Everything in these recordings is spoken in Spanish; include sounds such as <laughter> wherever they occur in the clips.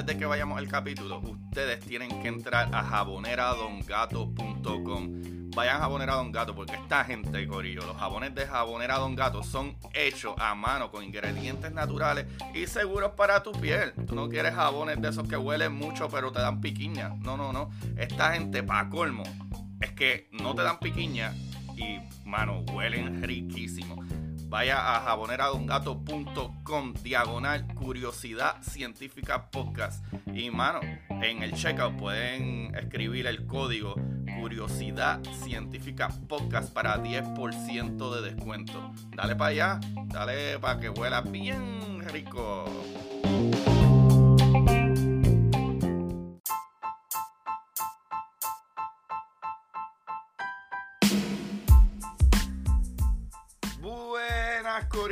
Antes de que vayamos al capítulo, ustedes tienen que entrar a jaboneradongato.com. Vayan a Jabonera Don Gato porque esta gente, Corillo, los jabones de Jabonera Don Gato son hechos a mano con ingredientes naturales y seguros para tu piel. Tú no quieres jabones de esos que huelen mucho pero te dan piquiña. No, no, no. Esta gente, pa' colmo, es que no te dan piquiña y, mano, huelen riquísimo. Vaya a jaboneradongato.com diagonal curiosidad científica podcast. Y mano, en el checkout pueden escribir el código curiosidad científica podcast para 10% de descuento. Dale para allá, dale para que huela bien rico.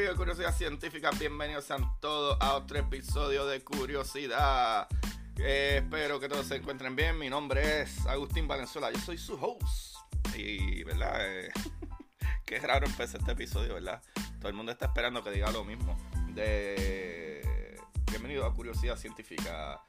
Curio, Curiosidad Científica, bienvenidos sean todos a otro episodio de Curiosidad. Eh, espero que todos se encuentren bien. Mi nombre es Agustín Valenzuela, yo soy su host. Y, ¿verdad? Eh, <laughs> qué raro empecé este episodio, ¿verdad? Todo el mundo está esperando que diga lo mismo. De... Bienvenido a Curiosidad Científica.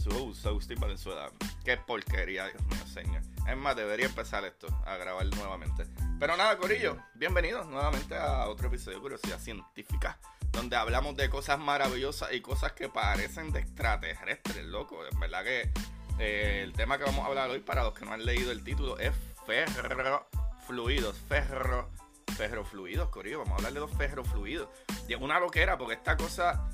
Su host, Agustín Valenzuela. Qué porquería, Dios mío, señor. Es más, debería empezar esto, a grabar nuevamente. Pero nada, Corillo, bienvenidos nuevamente a otro episodio de Curiosidad Científica, donde hablamos de cosas maravillosas y cosas que parecen de extraterrestres, loco. En verdad que eh, el tema que vamos a hablar hoy, para los que no han leído el título, es ferrofluidos. Ferro, ferrofluidos, Corillo. Vamos a hablar de los ferrofluidos. Y una loquera, porque esta cosa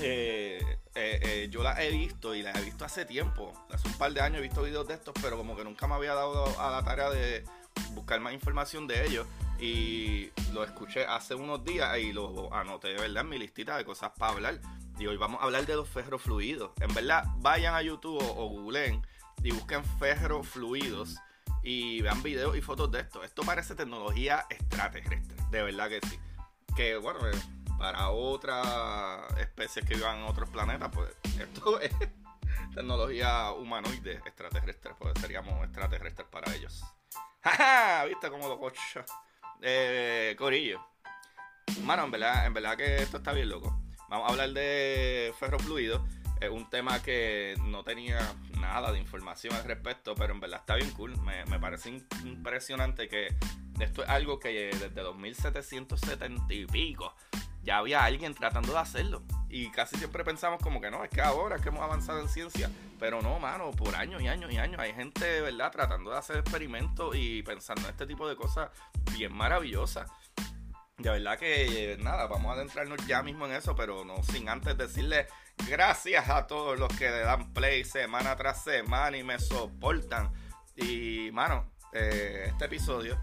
eh, eh, eh, yo la he visto y la he visto hace tiempo. Hace un par de años he visto videos de estos, pero como que nunca me había dado a la tarea de buscar más información de ellos. Y lo escuché hace unos días y lo anoté de verdad en mi listita de cosas para hablar. Y hoy vamos a hablar de los ferrofluidos. En verdad, vayan a YouTube o, o googleen y busquen ferrofluidos y vean videos y fotos de esto. Esto parece tecnología extraterrestre, de verdad que sí. Que bueno, para otras especies que vivan en otros planetas, pues esto <laughs> es tecnología humanoide extraterrestre, pues seríamos extraterrestres para ellos. <laughs> ¡Ja, ¿Viste cómo lo cocho? Eh, Corillo. Mano, en verdad, en verdad que esto está bien loco. Vamos a hablar de ferrofluidos. Es un tema que no tenía nada de información al respecto, pero en verdad está bien cool. Me parece impresionante que esto es algo que desde 2770 y pico ya había alguien tratando de hacerlo. Y casi siempre pensamos como que no, es que ahora es que hemos avanzado en ciencia. Pero no, mano, por años y años y años hay gente, verdad, tratando de hacer experimentos y pensando en este tipo de cosas bien maravillosas. De verdad que nada, vamos a adentrarnos ya mismo en eso, pero no sin antes decirle gracias a todos los que le dan play semana tras semana y me soportan. Y, mano, eh, este episodio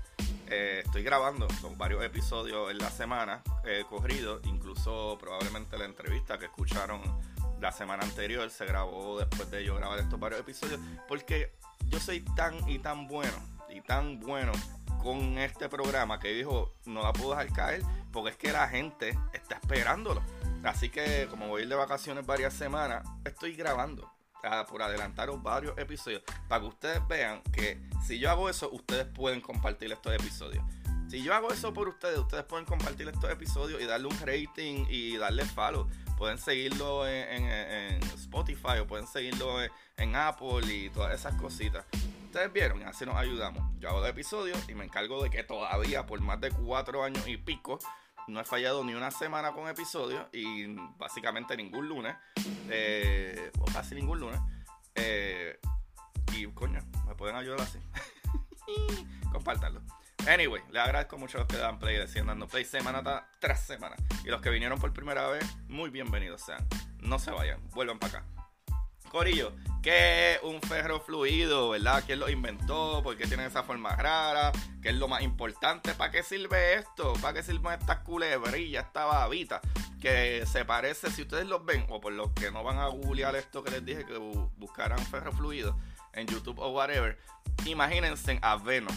eh, estoy grabando, son varios episodios en la semana eh, corridos, incluso probablemente la entrevista que escucharon la semana anterior se grabó después de yo grabar estos varios episodios, porque yo soy tan y tan bueno y tan bueno con este programa que dijo, no la puedo dejar caer, porque es que la gente está esperándolo. Así que como voy a ir de vacaciones varias semanas, estoy grabando por adelantaros varios episodios para que ustedes vean que si yo hago eso, ustedes pueden compartir estos episodios. Si yo hago eso por ustedes, ustedes pueden compartir estos episodios y darle un rating y darle follow. Pueden seguirlo en, Spotify o pueden seguirlo en, en, Apple y todas esas cositas. Ustedes vieron, así nos ayudamos. Yo hago los episodios y me encargo de que todavía por más de cuatro años y pico no he fallado ni una semana con episodios y básicamente ningún lunes, eh, o casi ningún lunes. Eh, y coño, me pueden ayudar así. <laughs> compártanlo. Anyway, les agradezco mucho a los que dan play, decían dando play semana tras semana. Y los que vinieron por primera vez, muy bienvenidos sean. No se vayan, vuelvan para acá. Corillo, ¿qué es un ferro fluido, verdad? ¿Quién lo inventó? ¿Por qué tiene esa forma rara? ¿Qué es lo más importante? ¿Para qué sirve esto? ¿Para qué sirven estas culebrillas, esta babita? Que se parece, si ustedes los ven, o por los que no van a googlear esto que les dije, que buscaran ferro fluido en YouTube o whatever, imagínense a Venom.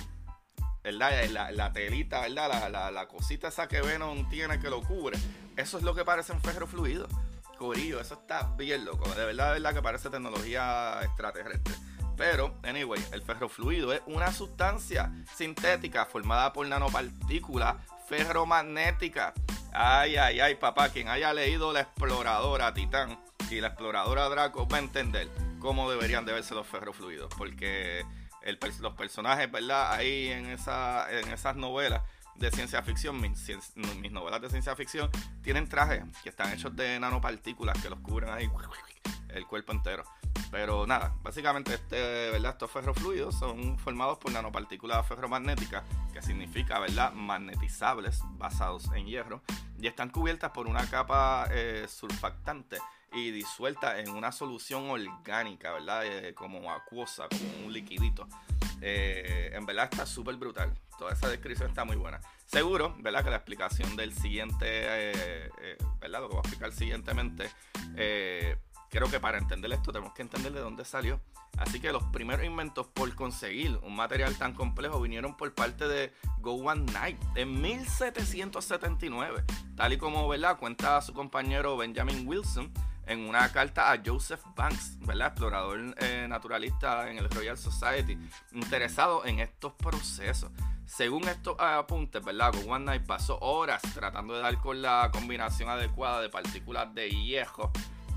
¿verdad? La, telita, ¿verdad? La, la, cosita esa que Venom tiene que lo cubre. Eso es lo que parece un ferro fluido. Corillo, eso está bien loco. De verdad, de verdad que parece tecnología extraterrestre. Pero, anyway, el ferrofluido es una sustancia sintética formada por nanopartículas ferromagnéticas. Ay, ay, ay, papá, quien haya leído La Exploradora Titán y La Exploradora Draco va a entender cómo deberían de verse los ferrofluidos. Porque los personajes, ¿verdad? Ahí en, esa, en esas novelas de ciencia ficción, mis, mis, novelas de ciencia ficción, tienen trajes que están hechos de nanopartículas que los cubren ahí <laughs> el cuerpo entero. Pero nada, básicamente este, ¿verdad? estos ferrofluidos son formados por nanopartículas ferromagnéticas, que significa ¿verdad? magnetizables basados en hierro, y están cubiertas por una capa eh, surfactante y disuelta en una solución orgánica, ¿verdad? Eh, como acuosa, como un liquidito. Eh, en verdad está súper brutal. Toda esa descripción está muy buena. Seguro, ¿verdad? Que la explicación del siguiente, eh, ¿verdad? Lo que voy a explicar siguientemente, creo que para entender esto tenemos que entender de dónde salió. Así que los primeros inventos por conseguir un material tan complejo vinieron por parte de Go One Night en 1779, tal y como ¿verdad? cuenta su compañero Benjamin Wilson en una carta a Joseph Banks, ¿verdad? explorador eh, naturalista en el Royal Society, interesado en estos procesos. Según estos apuntes, ¿verdad? One Night pasó horas tratando de dar con la combinación adecuada de partículas de hierro,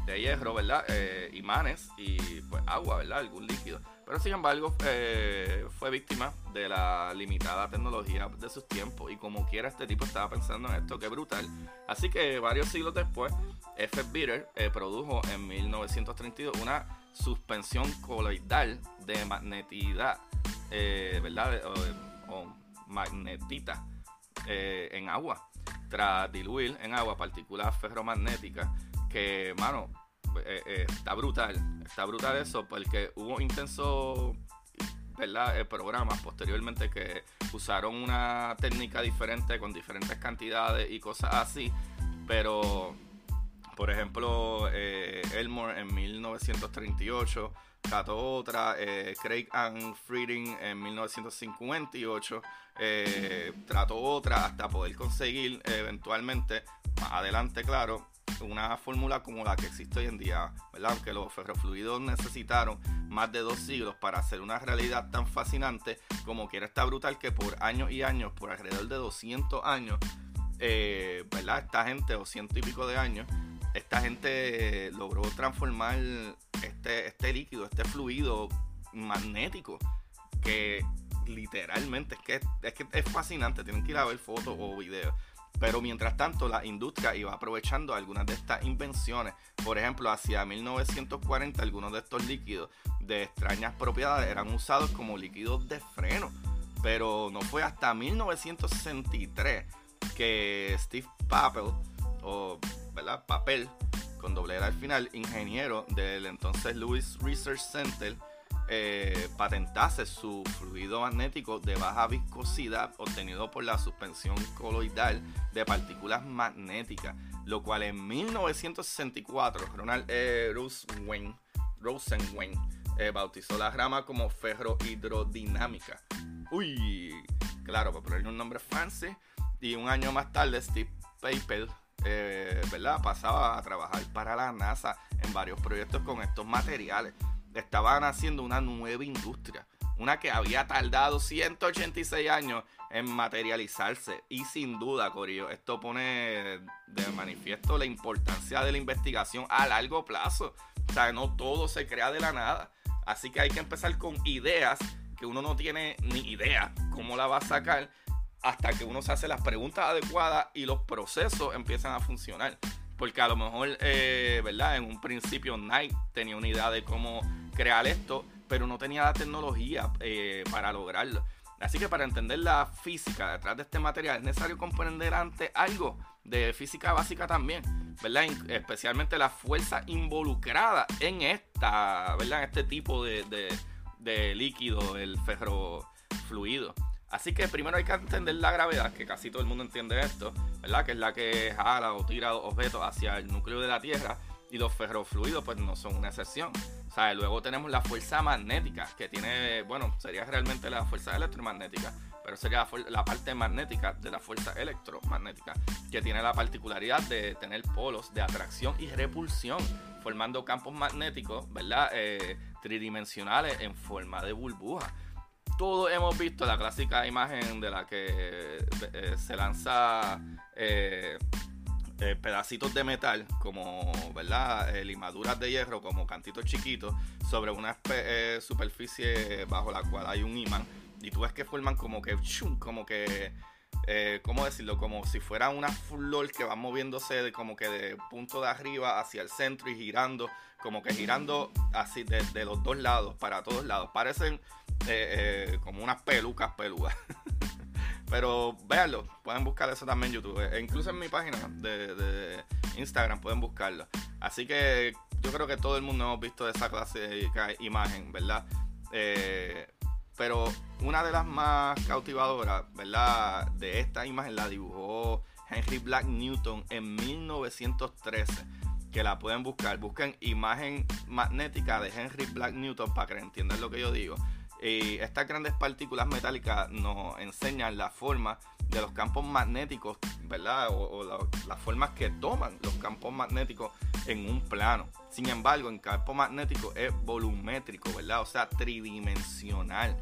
de hierro, ¿verdad? Eh, imanes y pues agua, ¿verdad? Algún líquido pero sin embargo, eh, fue víctima de la limitada tecnología de sus tiempos. Y como quiera, este tipo estaba pensando en esto, que brutal. Así que varios siglos después, F. Bitter eh, produjo en 1932 una suspensión coloidal de magnetidad, eh, ¿verdad? O, magnetita en agua. Tras diluir en agua partículas ferromagnéticas que, mano, eh, eh, está brutal, está brutal eso, porque hubo intensos ¿verdad? Eh, programas posteriormente que usaron una técnica diferente con diferentes cantidades y cosas así, pero por ejemplo Elmore en 1938 trató otra, Craig and Frieding en 1958 trató otra hasta poder conseguir eventualmente más adelante claro una fórmula como la que existe hoy en día, ¿verdad? Aunque los ferrofluidos necesitaron más de dos siglos para hacer una realidad tan fascinante como quiera está brutal que por años y años, por alrededor de 200 años, eh, ¿verdad? Esta gente, o ciento y pico de años, esta gente logró transformar este, este líquido, este fluido magnético que literalmente es que, es que es fascinante, tienen que ir a ver fotos o videos pero mientras tanto, la industria iba aprovechando algunas de estas invenciones. Por ejemplo, hacia 1940, algunos de estos líquidos de extrañas propiedades eran usados como líquidos de freno. Pero no fue hasta 1963 que Steve Papel, o ¿verdad? Papel, con doble al final, ingeniero del entonces Lewis Research Center, eh, patentase su fluido magnético de baja viscosidad obtenido por la suspensión coloidal de partículas magnéticas, lo cual en 1964 Ronald E. Rosenwein, eh, bautizó la rama como ferrohidrodinámica. Uy, claro, para ponerle un nombre fancy. Y un año más tarde, Steve Papel eh, ¿verdad? pasaba a trabajar para la NASA en varios proyectos con estos materiales estaban haciendo una nueva industria. Una que había tardado 186 años en materializarse. Y sin duda, Corillo, esto pone de manifiesto la importancia de la investigación a largo plazo. O sea, no todo se crea de la nada. Así que hay que empezar con ideas que uno no tiene ni idea cómo la va a sacar hasta que uno se hace las preguntas adecuadas y los procesos empiezan a funcionar. Porque a lo mejor, eh, ¿verdad? En un principio Nike tenía una idea de cómo crear esto, pero no tenía la tecnología eh, para lograrlo. Así que para entender la física detrás de este material es necesario comprender antes algo de física básica también, ¿verdad? Especialmente la fuerza involucrada en esta, ¿verdad? Este tipo de, de, líquido, el ferrofluido. Así que primero hay que entender la gravedad, que casi todo el mundo entiende esto, ¿verdad? Que es la que jala o tira objetos hacia el núcleo de la Tierra y los ferrofluidos pues no son una excepción. Luego tenemos la fuerza magnética, que tiene, bueno, sería realmente la fuerza electromagnética, pero sería la, parte magnética de la fuerza electromagnética, que tiene la particularidad de tener polos de atracción y repulsión, formando campos magnéticos, ¿verdad? Eh, tridimensionales en forma de burbuja. Todos hemos visto la clásica imagen de la que eh, se lanza eh, pedacitos de metal, como ¿verdad? limaduras de hierro, como cantitos chiquitos, sobre una superficie bajo la cual hay un imán y tú ves que forman como que, como que, eh, ¿cómo decirlo? Como si fuera una flor que va moviéndose de, como que de punto de arriba hacia el centro y girando, como que girando así de, los dos lados, para todos lados. Parecen eh, eh, como unas pelucas peludas. <laughs> Pero véanlo, pueden buscar eso también en YouTube. E incluso en mi página de, Instagram pueden buscarlo. Así que yo creo que todo el mundo hemos visto esa clase de imagen, ¿verdad? Eh, pero una de las más cautivadoras, ¿verdad? De esta imagen la dibujó Henry Black Newton en 1913. Que la pueden buscar. Busquen imagen magnética de Henry Black Newton para que entiendan lo que yo digo. Y estas grandes partículas metálicas nos enseñan la forma de los campos magnéticos, ¿verdad? O, las formas que toman los campos magnéticos en un plano. Sin embargo, en campo magnético es volumétrico, ¿verdad? O sea, tridimensional.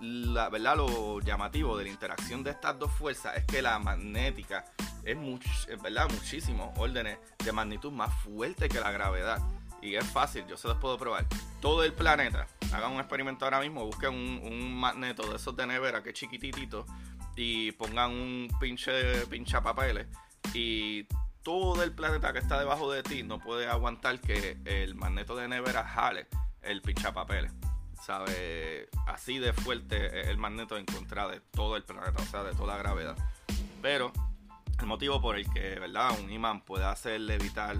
La, ¿verdad? Lo llamativo de la interacción de estas dos fuerzas es que la magnética es, ¿verdad? muchísimos órdenes de magnitud más fuerte que la gravedad. Y es fácil, yo se los puedo probar. Todo el planeta, hagan un experimento ahora mismo, busquen un, un magneto de esos de nevera que es chiquititito y pongan un pinche pincha papeles y todo el planeta que está debajo de ti no puede aguantar que el magneto de nevera jale el pinchapapeles. ¿Sabe? Así de fuerte el magneto en contra de todo el planeta, o sea, de toda la gravedad. Pero el motivo por el que, ¿verdad? Un imán puede hacer levitar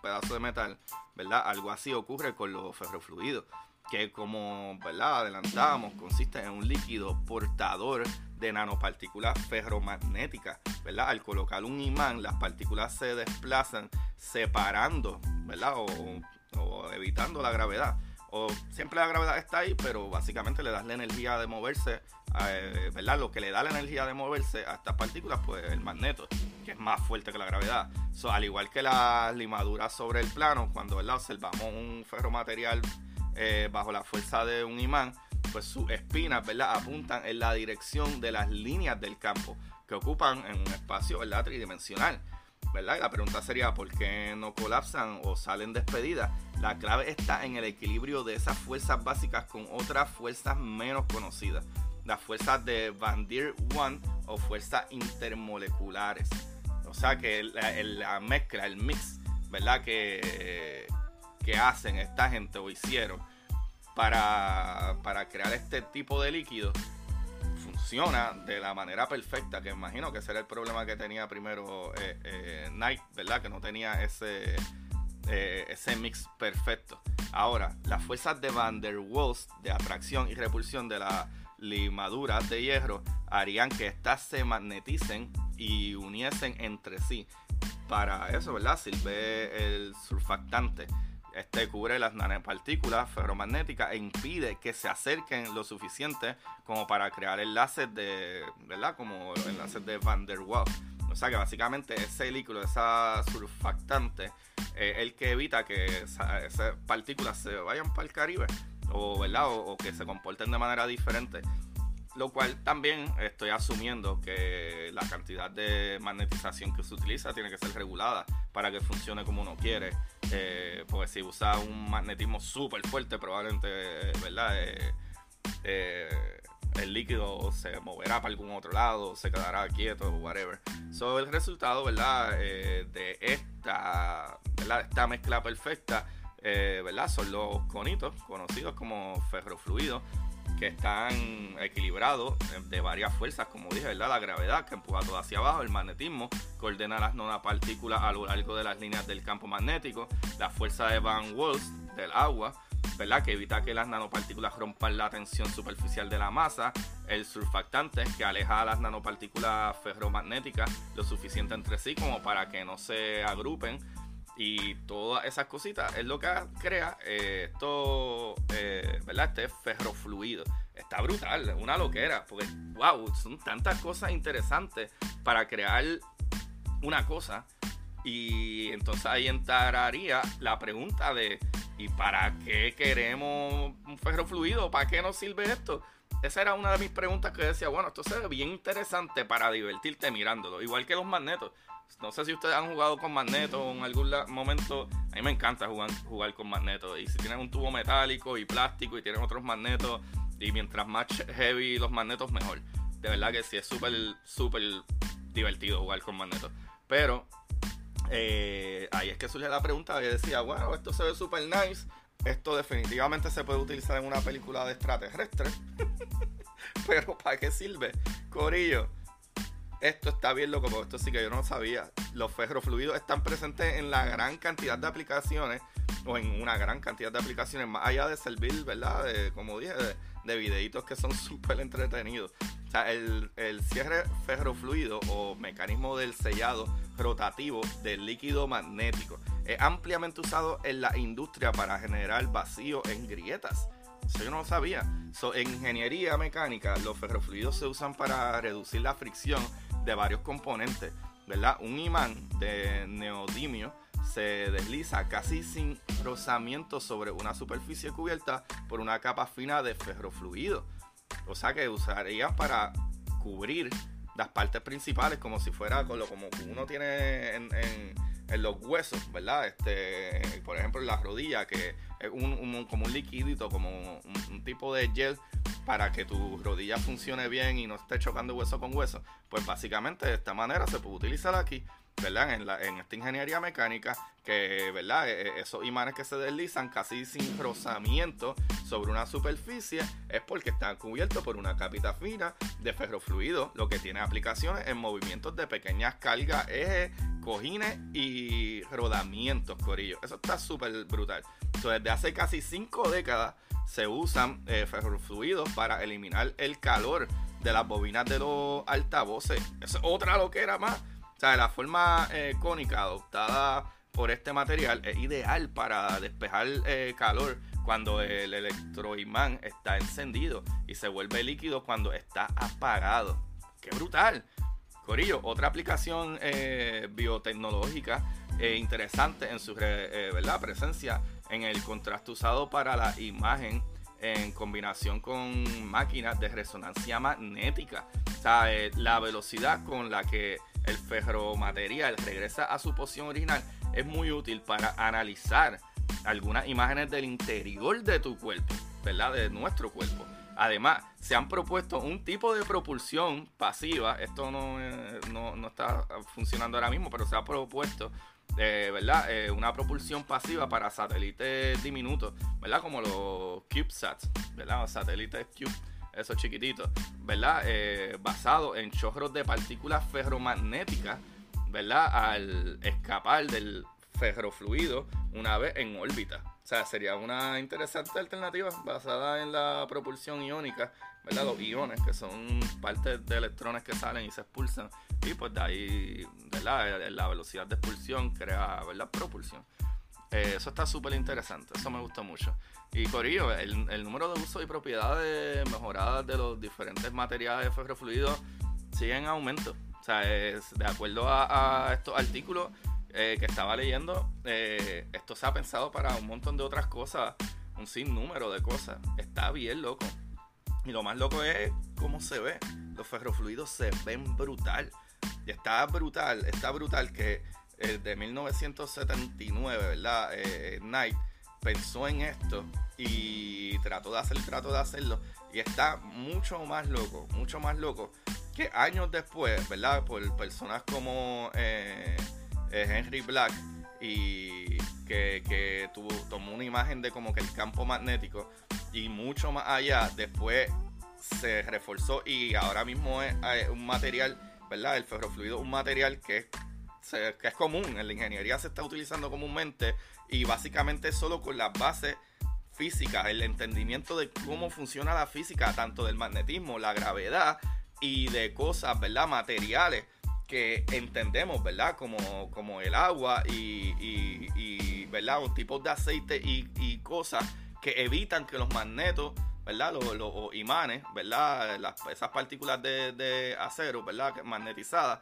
pedazo de metal, ¿verdad? Algo así ocurre con los ferrofluidos, que como, ¿verdad? Adelantamos, consiste en un líquido portador de nanopartículas ferromagnéticas, ¿verdad? Al colocar un imán, las partículas se desplazan separando, ¿verdad? O, evitando la gravedad. O siempre la gravedad está ahí, pero básicamente le das la energía de moverse, eh, ¿verdad? Lo que le da la energía de moverse a estas partículas, pues el magneto, que es más fuerte que la gravedad. al igual que las limaduras sobre el plano, cuando ¿verdad? observamos un ferromaterial eh, bajo la fuerza de un imán, pues sus espinas, ¿verdad? Apuntan en la dirección de las líneas del campo que ocupan en un espacio, ¿verdad? Tridimensional. ¿verdad? la pregunta sería, ¿por qué no colapsan o salen despedidas? La clave está en el equilibrio de esas fuerzas básicas con otras fuerzas menos conocidas. Las fuerzas de Van der Waals o fuerzas intermoleculares. O sea que la, mezcla, el mix, ¿verdad? Que, que hacen esta gente o hicieron para, crear este tipo de líquido funciona de la manera perfecta, que imagino que ese era el problema que tenía primero eh, eh Nike, ¿verdad? Que no tenía ese, eh, ese mix perfecto. Ahora, las fuerzas de Van der Waals de atracción y repulsión de la limadura de hierro harían que éstas se magneticen y uniesen entre sí. Para eso, ¿verdad? Sirve el surfactante este cubre las nanopartículas ferromagnéticas e impide que se acerquen lo suficiente como para crear enlaces de, ¿verdad? Como enlaces de Van der Waals. O sea que básicamente ese líquido, esa surfactante, es el que evita que esas partículas se vayan para el Caribe o, ¿verdad? o que se comporten de manera diferente lo cual también estoy asumiendo que la cantidad de magnetización que se utiliza tiene que ser regulada para que funcione como uno quiere. Eh, porque si usa un magnetismo súper fuerte, probablemente, ¿verdad? Eh, eh, el líquido se moverá para algún otro lado, se quedará quieto, whatever. So, el resultado, ¿verdad? de esta, ¿verdad? Esta mezcla perfecta, ¿verdad? Son los conitos, conocidos como ferrofluidos que están equilibrados de varias fuerzas, como dije, ¿verdad? La gravedad que empuja todo hacia abajo, el magnetismo que ordena las nanopartículas a lo largo de las líneas del campo magnético, la fuerza de Van Wolfs del agua, ¿verdad? Que evita que las nanopartículas rompan la tensión superficial de la masa, el surfactante que aleja a las nanopartículas ferromagnéticas lo suficiente entre sí como para que no se agrupen y todas esas cositas es lo que crea eh, esto, eh, ¿verdad? Este ferrofluido. Está brutal, una loquera, porque, wow, son tantas cosas interesantes para crear una cosa. Y entonces ahí entraría la pregunta de, ¿y para qué queremos un ferrofluido? ¿Para qué nos sirve esto? Esa era una de mis preguntas que decía, bueno, esto se ve bien interesante para divertirte mirándolo, igual que los magnetos. No sé si ustedes han jugado con magneto en algún momento. A mí me encanta jugar, jugar con magnetos. Y si tienen un tubo metálico y plástico y tienen otros magnetos, y mientras más heavy los magnetos, mejor. De verdad que sí, es súper, súper divertido jugar con magnetos. Pero eh, ahí es que surge la pregunta. Yo decía, bueno, esto se ve súper nice. Esto definitivamente se puede utilizar en una película de extraterrestres. <laughs> Pero ¿para qué sirve? Corillo esto está bien loco, porque esto sí que yo no sabía. Los ferrofluidos están presentes en la gran cantidad de aplicaciones, o en una gran cantidad de aplicaciones, más allá de servir, ¿verdad? De, como dije, de, videitos que son <laughs> súper entretenidos. O sea, el, el cierre ferrofluido o mecanismo del sellado rotativo del líquido magnético es ampliamente usado en la industria para generar vacío en grietas. Eso yo no lo sabía. en ingeniería mecánica, los ferrofluidos se usan para reducir la fricción de varios componentes, ¿verdad? Un imán de neodimio se desliza casi sin rozamiento sobre una superficie cubierta por una capa fina de ferrofluido. O sea que usaría para cubrir las partes principales como si fuera con como uno tiene en, los huesos, ¿verdad? Este, por ejemplo, en la rodilla, que es un, como un liquidito, como un tipo de gel para que tu rodilla funcione bien y no esté chocando hueso con hueso, pues básicamente de esta manera se puede utilizar aquí, ¿verdad? En, la, en esta ingeniería mecánica, que, ¿verdad? E, e, esos imanes que se deslizan casi sin rozamiento sobre una superficie es porque están cubiertos por una capita fina de ferrofluido, lo que tiene aplicaciones en movimientos de pequeñas cargas, ejes, cojines y rodamientos, corillo. Eso está súper brutal. Entonces, desde hace casi cinco décadas, se usan eh, ferrofluidos para eliminar el calor de las bobinas de los altavoces. Es otra loquera más. O sea, la forma eh, cónica adoptada por este material es ideal para despejar eh, calor cuando el electroimán está encendido y se vuelve líquido cuando está apagado. ¡Qué brutal! Corillo, otra aplicación biotecnológica interesante en su ¿verdad? presencia en el contraste usado para la imagen en combinación con máquinas de resonancia magnética. O sea, eh, la velocidad con la que el ferromaterial regresa a su posición original es muy útil para analizar algunas imágenes del interior de tu cuerpo, ¿verdad? De nuestro cuerpo. Además, se han propuesto un tipo de propulsión pasiva, esto no, eh, no, no está funcionando ahora mismo, pero se ha propuesto ¿verdad? Eh, una propulsión pasiva para satélites diminutos, ¿verdad? Como los CubeSats, ¿verdad? Los satélites Cube, esos chiquititos, ¿verdad? Eh, basado en chorros de partículas ferromagnéticas, ¿verdad? Al escapar del ferrofluido una vez en órbita. O sea, sería una interesante alternativa basada en la propulsión iónica, ¿verdad? Los iones, que son partes de electrones que salen y se expulsan. Y pues de ahí, ¿verdad? La velocidad de expulsión crea, ¿verdad? Propulsión. Eh, eso está súper interesante, eso me gustó mucho. Y Corillo, el, el, número de usos y propiedades mejoradas de los diferentes materiales de ferrofluido sigue en aumento. O sea, es, de acuerdo a estos artículos, eh, que estaba leyendo, eh, esto se ha pensado para un montón de otras cosas, un sinnúmero de cosas. Está bien loco. Y lo más loco es cómo se ve. Los ferrofluidos se ven brutal. Y está brutal, está brutal que el de 1979, ¿verdad? Eh, Knight pensó en esto y trató de hacer, trató de hacerlo. Y está mucho más loco, mucho más loco que años después, ¿verdad? Por personas como Henry Black y que, tuvo, tomó una imagen de como que el campo magnético y mucho más allá, después se reforzó y ahora mismo es eh, un material, ¿verdad? El ferrofluido un material que es, que es común, en la ingeniería se está utilizando comúnmente y básicamente solo con las bases físicas, el entendimiento de cómo funciona la física, tanto del magnetismo, la gravedad y de cosas, ¿verdad? Materiales que entendemos, ¿verdad? Como, como el agua y, ¿verdad? Un tipo de aceite y, cosas que evitan que los magnetos, ¿verdad? Los, imanes, ¿verdad? esas partículas de, acero, ¿verdad? Magnetizadas,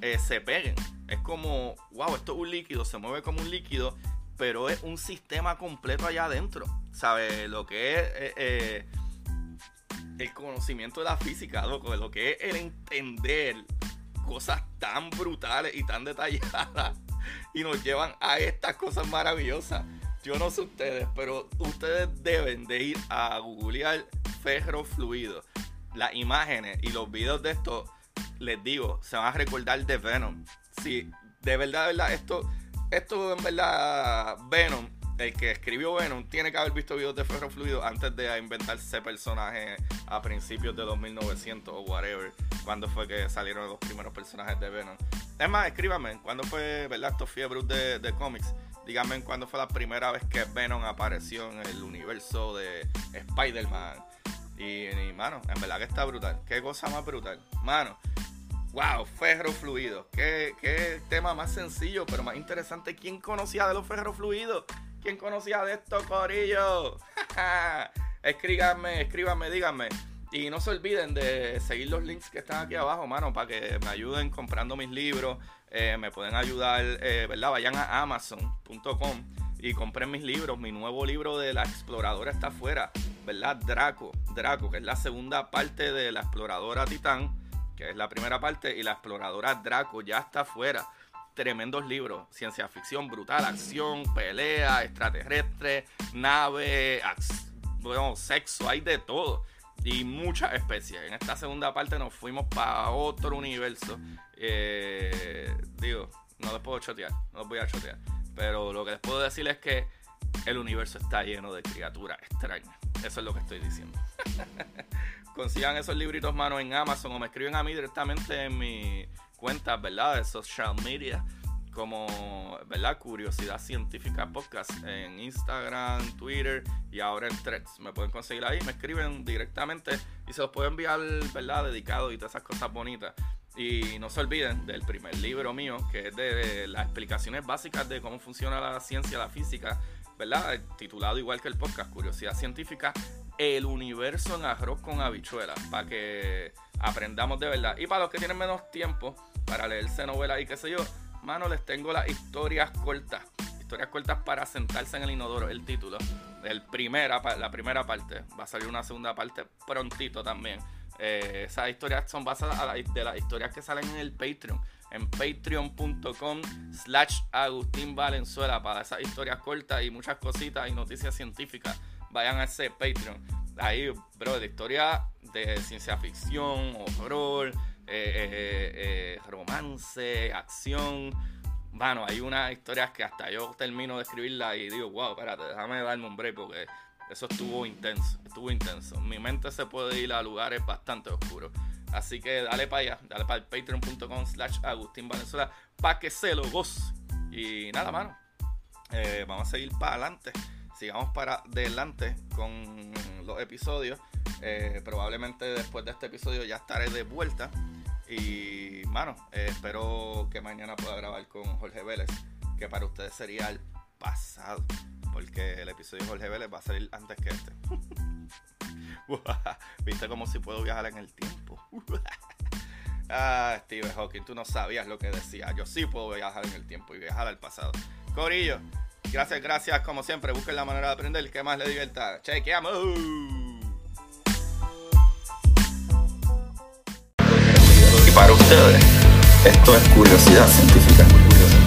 eh, se peguen. Es como, wow, esto es un líquido, se mueve como un líquido, pero es un sistema completo allá adentro. ¿Sabes? Lo que es... Eh, eh, el conocimiento de la física, loco, lo que es el entender cosas tan brutales y tan detalladas y nos llevan a estas cosas maravillosas. Yo no sé ustedes, pero ustedes deben de ir a googlear ferro fluido. Las imágenes y los videos de esto, les digo, se van a recordar de Venom. Sí, de verdad, verdad, esto, esto en verdad, Venom el que escribió Venom tiene que haber visto videos de Ferro Fluido antes de inventarse ese personaje a principios de 2900 o whatever, cuando fue que salieron los primeros personajes de Venom. Es más, escríbame, ¿cuándo fue, verdad, estos de, de cómics? Díganme cuándo fue la primera vez que Venom apareció en el universo de Spider-Man. Y, y, mano, en verdad que está brutal. Qué cosa más brutal. Mano, wow, ferro fluido. Qué, qué tema más sencillo, pero más interesante. ¿Quién conocía de los ferros fluidos? ¿Quién conocía de esto, Corillo? <laughs> escríbanme, escríbanme, díganme. Y no se olviden de seguir los links que están aquí abajo, mano, para que me ayuden comprando mis libros. Eh, me pueden ayudar, eh, ¿verdad? Vayan a amazon.com y compren mis libros. Mi nuevo libro de La Exploradora está afuera, ¿verdad? Draco, Draco, que es la segunda parte de La Exploradora Titán, que es la primera parte, y La Exploradora Draco ya está afuera tremendos libros. Ciencia ficción brutal, acción, pelea, extraterrestre, nave, bueno, sexo, hay de todo. Y muchas especies. En esta segunda parte nos fuimos para otro universo. Eh, digo, no les puedo chotear, no les voy a chotear. Pero lo que les puedo decir es que el universo está lleno de criaturas extrañas. Eso es lo que estoy diciendo. <laughs> Consigan esos libritos, mano, en Amazon o me escriben a mí directamente en mi cuentas, ¿verdad? De social media como, ¿verdad? Curiosidad Científica Podcast en Instagram, Twitter y ahora en Threads. Me pueden conseguir ahí, me escriben directamente y se los puedo enviar, ¿verdad? Dedicado y todas esas cosas bonitas. Y no se olviden del primer libro mío, que es de, las explicaciones básicas de cómo funciona la ciencia, la física, ¿verdad? Titulado igual que el podcast, Curiosidad Científica, el universo en arroz con habichuelas, para que aprendamos de verdad. Y para los que tienen menos tiempo, para leerse novelas y qué sé yo, mano, les tengo las historias cortas. Historias cortas para sentarse en el inodoro, el título. El primera, la primera parte. Va a salir una segunda parte prontito también. Eh, esas historias son basadas de las historias que salen en el Patreon. En patreon.com slash Agustín Valenzuela para esas historias cortas y muchas cositas y noticias científicas. Vayan a ese Patreon. Ahí, bro, de historia de ciencia ficción, horror, eh, eh, eh, romance, acción. Bueno, hay unas historias que hasta yo termino de escribirla y digo, wow, espérate, déjame darme un break porque eso estuvo intenso, estuvo intenso. Mi mente se puede ir a lugares bastante oscuros. Así que dale para allá, dale para el patreon.com slash Agustín Venezuela para que se lo goce. Y nada, mano. vamos a seguir para adelante. Sigamos para adelante con los episodios. probablemente después de este episodio ya estaré de vuelta. Y, mano, eh, espero que mañana pueda grabar con Jorge Vélez, que para ustedes sería el pasado, porque el episodio de Jorge Vélez va a salir antes que este. <laughs> <laughs> Viste como si puedo viajar en el tiempo. <laughs> ah, Steve Hawking, tú no sabías lo que decía. Yo sí puedo viajar en el tiempo y viajar al pasado. Corillo, gracias, gracias. Como siempre, busquen la manera de aprender y que más les divierta. Chequeamos. Y para ustedes. Esto es curiosidad científica. Curiosidad.